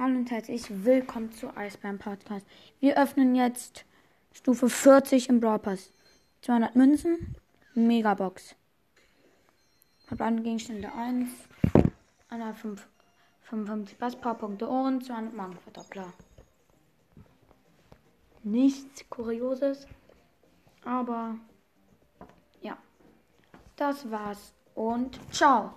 Hallo und herzlich willkommen zu Eisbären Podcast. Wir öffnen jetzt Stufe 40 im Brawl Pass. 200 Münzen, Megabox. Verbleibende Gegenstände 1, 155 Passportpunkte und 200 Magenverdoppler. Nichts Kurioses, aber ja, das war's und ciao.